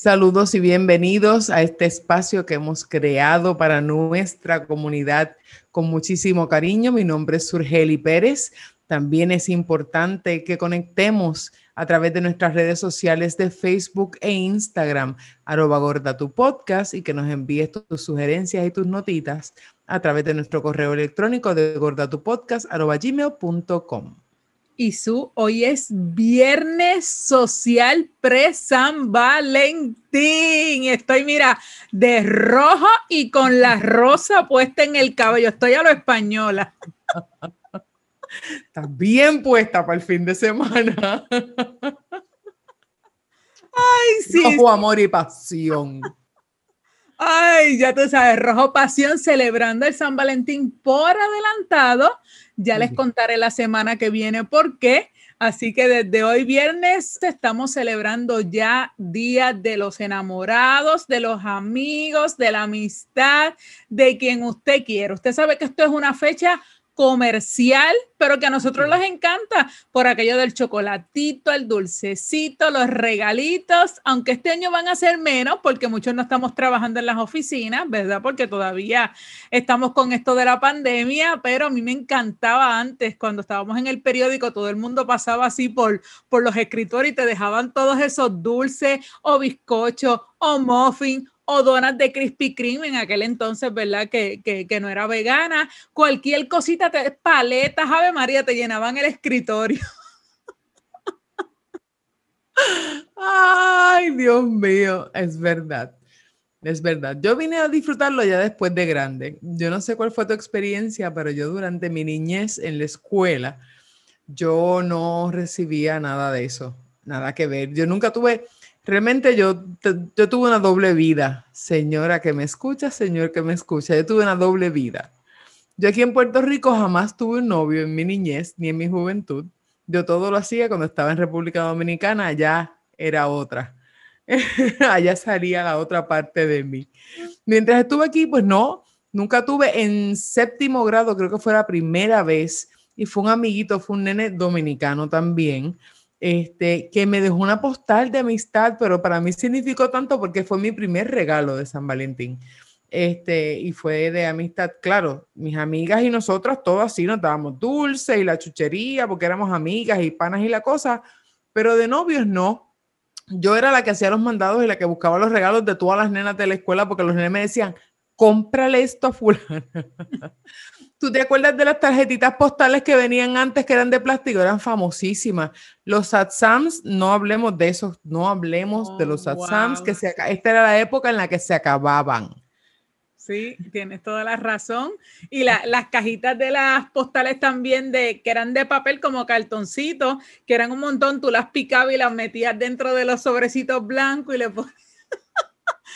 Saludos y bienvenidos a este espacio que hemos creado para nuestra comunidad con muchísimo cariño. Mi nombre es Surgeli Pérez. También es importante que conectemos a través de nuestras redes sociales de Facebook e Instagram, arroba gorda tu podcast, y que nos envíes tus sugerencias y tus notitas a través de nuestro correo electrónico de gordatupodcast, arroba gmail.com y su hoy es Viernes Social pre-San Valentín. Estoy, mira, de rojo y con la rosa puesta en el cabello. Estoy a lo española. Estás bien puesta para el fin de semana. Ay, sí. Amor y pasión. Ay, ya tú sabes, rojo pasión celebrando el San Valentín por adelantado ya les contaré la semana que viene por qué. Así que desde hoy viernes estamos celebrando ya Día de los Enamorados, de los amigos, de la amistad, de quien usted quiera. Usted sabe que esto es una fecha comercial, pero que a nosotros les encanta por aquello del chocolatito, el dulcecito, los regalitos, aunque este año van a ser menos porque muchos no estamos trabajando en las oficinas, ¿verdad? Porque todavía estamos con esto de la pandemia, pero a mí me encantaba antes cuando estábamos en el periódico, todo el mundo pasaba así por, por los escritores y te dejaban todos esos dulces o bizcochos o muffin o donas de Krispy Kreme en aquel entonces, ¿verdad? Que, que, no era vegana. Cualquier cosita, te, paletas, Ave María, te llenaban el escritorio. Ay, Dios mío, es verdad. Es verdad. Yo vine a disfrutarlo ya después de grande. Yo no sé cuál fue tu experiencia, pero yo durante mi niñez en la escuela, yo no recibía nada de eso, nada que ver. Yo nunca tuve, Realmente yo, yo tuve una doble vida, señora que me escucha, señor que me escucha, yo tuve una doble vida. Yo aquí en Puerto Rico jamás tuve un novio en mi niñez ni en mi juventud. Yo todo lo hacía cuando estaba en República Dominicana, allá era otra. allá salía la otra parte de mí. Mientras estuve aquí, pues no, nunca tuve en séptimo grado, creo que fue la primera vez, y fue un amiguito, fue un nene dominicano también este, que me dejó una postal de amistad, pero para mí significó tanto porque fue mi primer regalo de San Valentín. Este, y fue de amistad, claro, mis amigas y nosotras, todos así nos dábamos dulce y la chuchería, porque éramos amigas y panas y la cosa, pero de novios no. Yo era la que hacía los mandados y la que buscaba los regalos de todas las nenas de la escuela, porque los nenes me decían, cómprale esto a fulano. ¿Tú te acuerdas de las tarjetitas postales que venían antes que eran de plástico? Eran famosísimas. Los satsams, no hablemos de esos, no hablemos de los oh, satsams, que se, esta era la época en la que se acababan. Sí, tienes toda la razón. Y las cajitas de las postales también de que eran de papel como cartoncitos, que eran un montón, tú las picabas y las metías dentro de los sobrecitos blancos y le ponías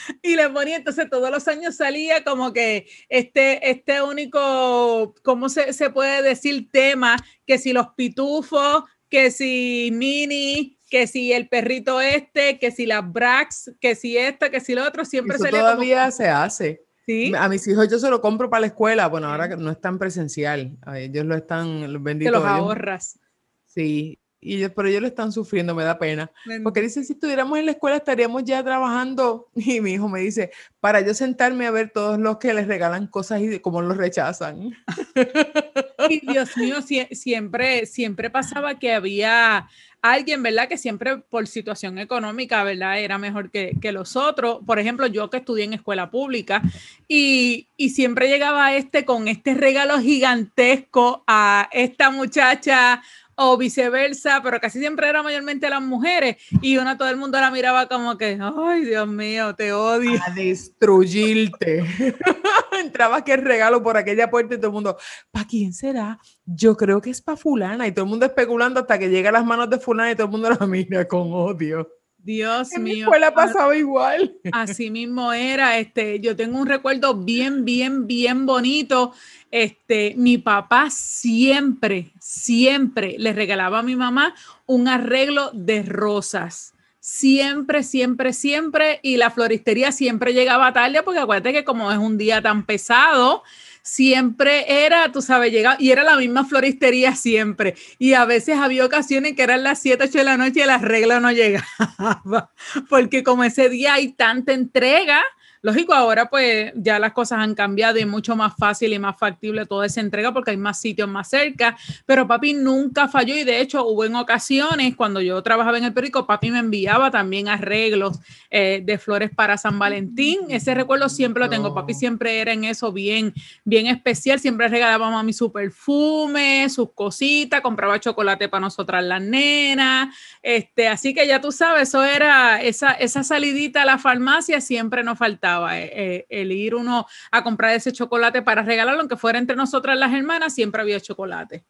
y le ponía, entonces todos los años salía como que este, este único, ¿cómo se, se puede decir? Tema, que si los pitufos, que si Mini, que si el perrito este, que si las Brax, que si esta, que si lo otro, siempre se todavía se hace. ¿Sí? A mis hijos yo se lo compro para la escuela, bueno, ahora no es tan presencial, ellos lo están, los benditos. Te los ahorras. Sí, y pero ellos lo están sufriendo, me da pena. Porque dice, si estuviéramos en la escuela estaríamos ya trabajando. Y mi hijo me dice, para yo sentarme a ver todos los que les regalan cosas y cómo los rechazan. Y Dios mío, siempre, siempre pasaba que había alguien, ¿verdad? Que siempre por situación económica, ¿verdad? Era mejor que, que los otros. Por ejemplo, yo que estudié en escuela pública y, y, siempre llegaba este con este regalo gigantesco a esta muchacha o viceversa, pero casi siempre era mayormente las mujeres y uno todo el mundo la miraba como que, ay Dios mío, te odio. A destruirte. Entraba que regalo por aquella puerta y todo el mundo, ¿para quién será? Yo creo que es para fulana y todo el mundo especulando hasta que llega a las manos de fulana y todo el mundo la mira con odio. Dios en mío. Mi escuela pasaba igual. Así mismo era. Este, yo tengo un recuerdo bien, bien, bien bonito. Este, mi papá siempre, siempre le regalaba a mi mamá un arreglo de rosas. Siempre, siempre, siempre. Y la floristería siempre llegaba tarde porque acuérdate que como es un día tan pesado, siempre era, tú sabes, llegaba y era la misma floristería siempre. Y a veces había ocasiones que eran las 7, 8 de la noche y el arreglo no llegaba, porque como ese día hay tanta entrega, Lógico, ahora pues ya las cosas han cambiado y es mucho más fácil y más factible toda esa entrega porque hay más sitios más cerca, pero papi nunca falló y de hecho hubo en ocasiones cuando yo trabajaba en el perico, papi me enviaba también arreglos eh, de flores para San Valentín. Ese recuerdo siempre lo tengo, papi siempre era en eso bien, bien especial, siempre regalaba a mami su perfume, sus cositas, compraba chocolate para nosotras las nenas, este, así que ya tú sabes, eso era esa, esa salidita a la farmacia siempre nos faltaba eh, eh, el ir uno a comprar ese chocolate para regalarlo, aunque fuera entre nosotras las hermanas, siempre había chocolate.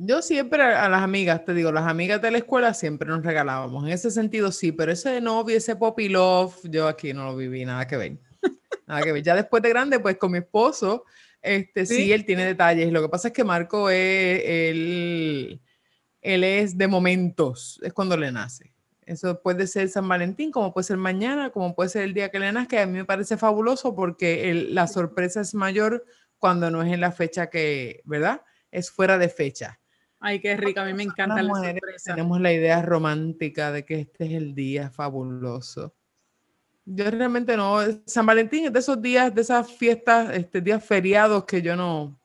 Yo siempre a las amigas, te digo, las amigas de la escuela siempre nos regalábamos. En ese sentido, sí, pero ese novio, ese poppy love, yo aquí no lo viví, nada que ver. Nada que ver. Ya después de grande, pues con mi esposo, este, sí, él tiene detalles. Lo que pasa es que Marco es, él, él es de momentos, es cuando le nace. Eso puede ser San Valentín, como puede ser mañana, como puede ser el día que le nazca. A mí me parece fabuloso porque la sorpresa es mayor cuando no es en la fecha que, ¿verdad? Es fuera de fecha. Ay, qué rico, a mí me encanta la sorpresa. Tenemos la idea romántica de que este es el día fabuloso. Yo realmente no, San Valentín es de esos días, de esas fiestas, este, días feriados que yo no,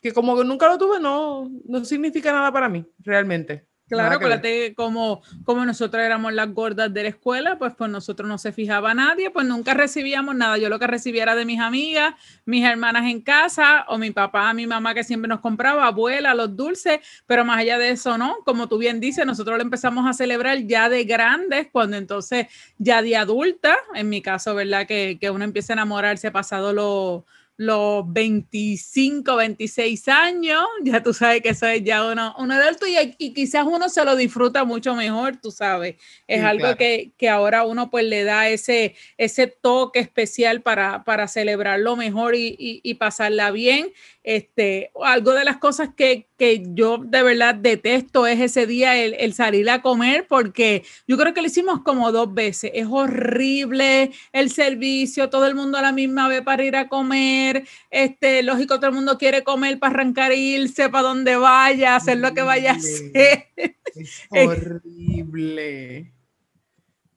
que como que nunca lo tuve, no, no significa nada para mí, realmente. Claro, acuérdate como, como nosotros éramos las gordas de la escuela, pues por nosotros no se fijaba nadie, pues nunca recibíamos nada. Yo lo que recibía era de mis amigas, mis hermanas en casa, o mi papá, mi mamá que siempre nos compraba, abuela, los dulces, pero más allá de eso, ¿no? Como tú bien dices, nosotros lo empezamos a celebrar ya de grandes, cuando entonces ya de adulta, en mi caso, ¿verdad? Que, que uno empieza a enamorarse pasado lo los 25, 26 años, ya tú sabes que eso es ya uno, uno adulto y, y quizás uno se lo disfruta mucho mejor, tú sabes. Es algo que, que, ahora uno pues le da ese, ese toque especial para, para celebrarlo mejor y, y, y pasarla bien. Este, algo de las cosas que, que, yo de verdad detesto es ese día el, el, salir a comer porque yo creo que lo hicimos como dos veces. Es horrible el servicio, todo el mundo a la misma vez para ir a comer. Este, lógico, todo el mundo quiere comer para arrancar e irse para donde vaya, hacer lo que vaya a hacer. Es horrible.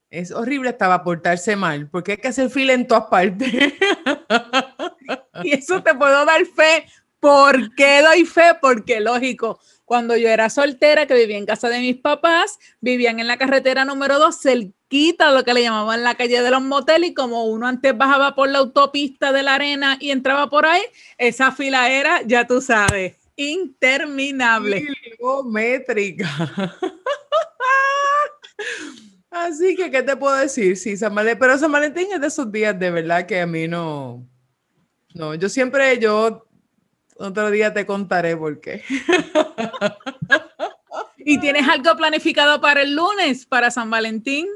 Es horrible hasta portarse mal, porque hay que hacer fila en todas partes. y eso te puedo dar fe. ¿Por qué doy fe? Porque lógico, cuando yo era soltera, que vivía en casa de mis papás, vivían en la carretera número 2, cerquita, lo que le llamaban la calle de los moteles, y como uno antes bajaba por la autopista de la arena y entraba por ahí, esa fila era, ya tú sabes, interminable. Kilométrica. Así que, ¿qué te puedo decir? Sí, San Valentín, pero San Valentín es de esos días de verdad que a mí no, no, yo siempre, yo otro día te contaré por qué. ¿Y tienes algo planificado para el lunes, para San Valentín?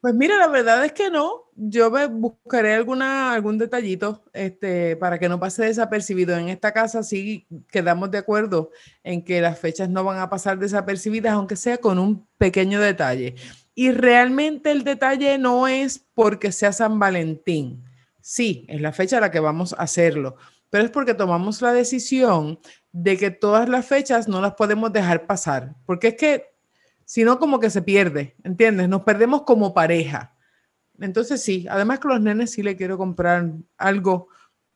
Pues mira, la verdad es que no. Yo me buscaré alguna, algún detallito este, para que no pase desapercibido. En esta casa sí quedamos de acuerdo en que las fechas no van a pasar desapercibidas, aunque sea con un pequeño detalle. Y realmente el detalle no es porque sea San Valentín. Sí, es la fecha a la que vamos a hacerlo, pero es porque tomamos la decisión de que todas las fechas no las podemos dejar pasar, porque es que si no como que se pierde, ¿entiendes? Nos perdemos como pareja. Entonces sí, además que los nenes sí le quiero comprar algo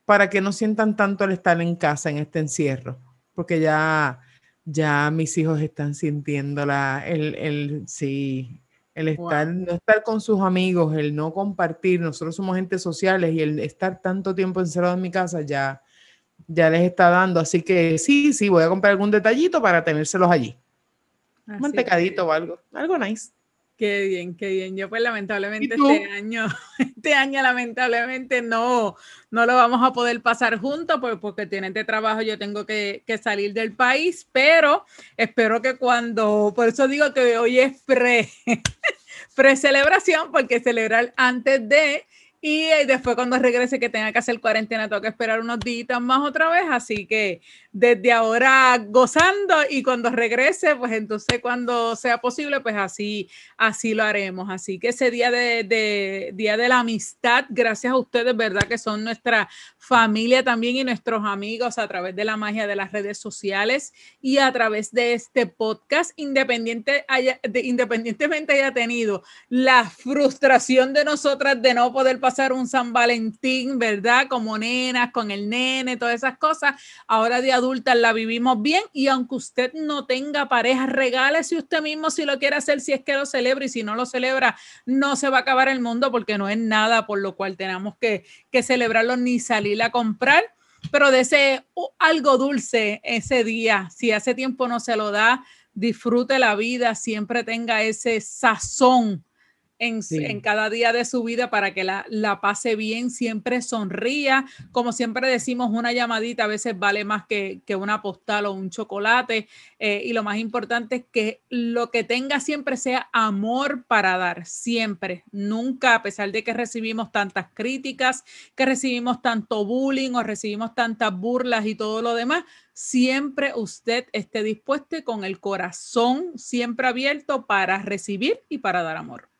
para que no sientan tanto al estar en casa en este encierro, porque ya, ya mis hijos están sintiendo la, el, el, sí, el estar, no estar con sus amigos, el no compartir, nosotros somos gente sociales y el estar tanto tiempo encerrado en mi casa ya, ya les está dando. Así que sí, sí, voy a comprar algún detallito para tenérselos allí. Mantecadito o algo, algo nice. Qué bien, qué bien. Yo pues lamentablemente este año, este año lamentablemente no, no lo vamos a poder pasar juntos, pues porque tienes de trabajo, yo tengo que, que, salir del país, pero espero que cuando, por eso digo que hoy es pre, pre celebración, porque celebrar antes de y eh, después cuando regrese que tenga que hacer cuarentena, tengo que esperar unos días más otra vez. Así que desde ahora gozando y cuando regrese, pues entonces cuando sea posible, pues así, así lo haremos. Así que ese día de, día de la amistad, gracias a ustedes, ¿verdad? Que son nuestra familia también y nuestros amigos a través de la magia de las redes sociales y a través de este podcast, independiente haya, independientemente haya tenido la frustración de nosotras de no poder pasar pasar un San Valentín, ¿verdad? Como nenas, con el nene, todas esas cosas. Ahora de adultas la vivimos bien y aunque usted no tenga pareja, regálese usted mismo si lo quiere hacer, si es que lo celebra y si no lo celebra, no se va a acabar el mundo porque no es nada por lo cual tenemos que, que celebrarlo ni salir a comprar pero desee algo dulce ese día. Si hace tiempo no se lo da, disfrute la vida, siempre tenga ese sazón en, cada día de su vida para que la, pase bien, siempre sonría. Como siempre decimos, una llamadita a veces vale más que, una postal o un chocolate. Eh, y lo más importante es que lo que tenga siempre sea amor para dar, siempre. Nunca, a pesar de que recibimos tantas críticas, que recibimos tanto bullying o recibimos tantas burlas y todo lo demás, siempre usted esté dispuesto con el corazón siempre abierto para recibir y para dar amor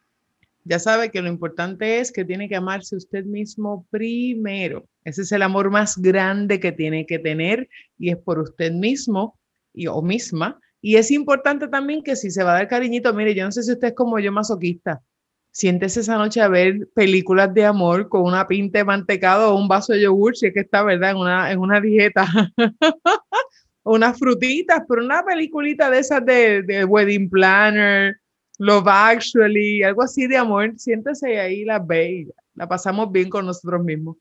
ya sabe que lo importante es que tiene que amarse usted mismo primero. Ese es el amor más grande que tiene que tener y es por usted mismo y, o misma. Y es importante también que si se va a dar cariñito, mire, yo no sé si usted es como yo masoquista, siéntese esa noche a ver películas de amor con una pinta de mantecado o un vaso de yogur, si es que está, ¿verdad? En una, en una dieta. unas frutitas, pero una peliculita de esas de, de Wedding Planner, Love Actually, algo así de amor, siéntese ahí la ve la pasamos bien con nosotros mismos.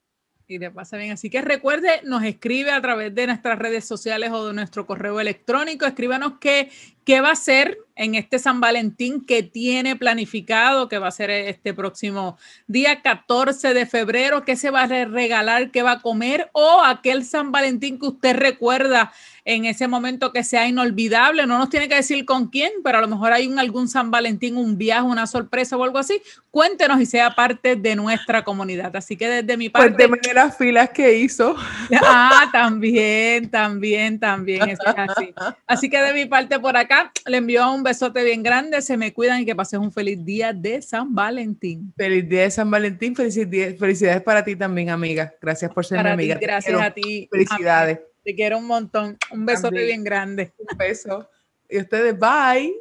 Y le pasa bien. Así que recuerde, nos escribe a través de nuestras redes sociales o de nuestro correo electrónico. Escríbanos qué, qué va a ser en este San Valentín que tiene planificado, que va a ser este próximo día 14 de febrero, qué se va a regalar, qué va a comer o aquel San Valentín que usted recuerda en ese momento que sea inolvidable. No nos tiene que decir con quién, pero a lo mejor hay un, algún San Valentín, un viaje, una sorpresa o algo así. Cuéntenos y sea parte de nuestra comunidad. Así que desde mi parte. Cuénteme las filas que hizo. Ah, también, también, también. es así. Así que de mi parte por acá, le envío un besote bien grande. Se me cuidan y que pases un feliz día de San Valentín. Feliz día de San Valentín. Felicidades, felicidades para ti también, amiga. Gracias por ser mi amiga. gracias a ti. Felicidades. Te quiero un montón. Un besote bien grande. Un beso. Y ustedes, bye.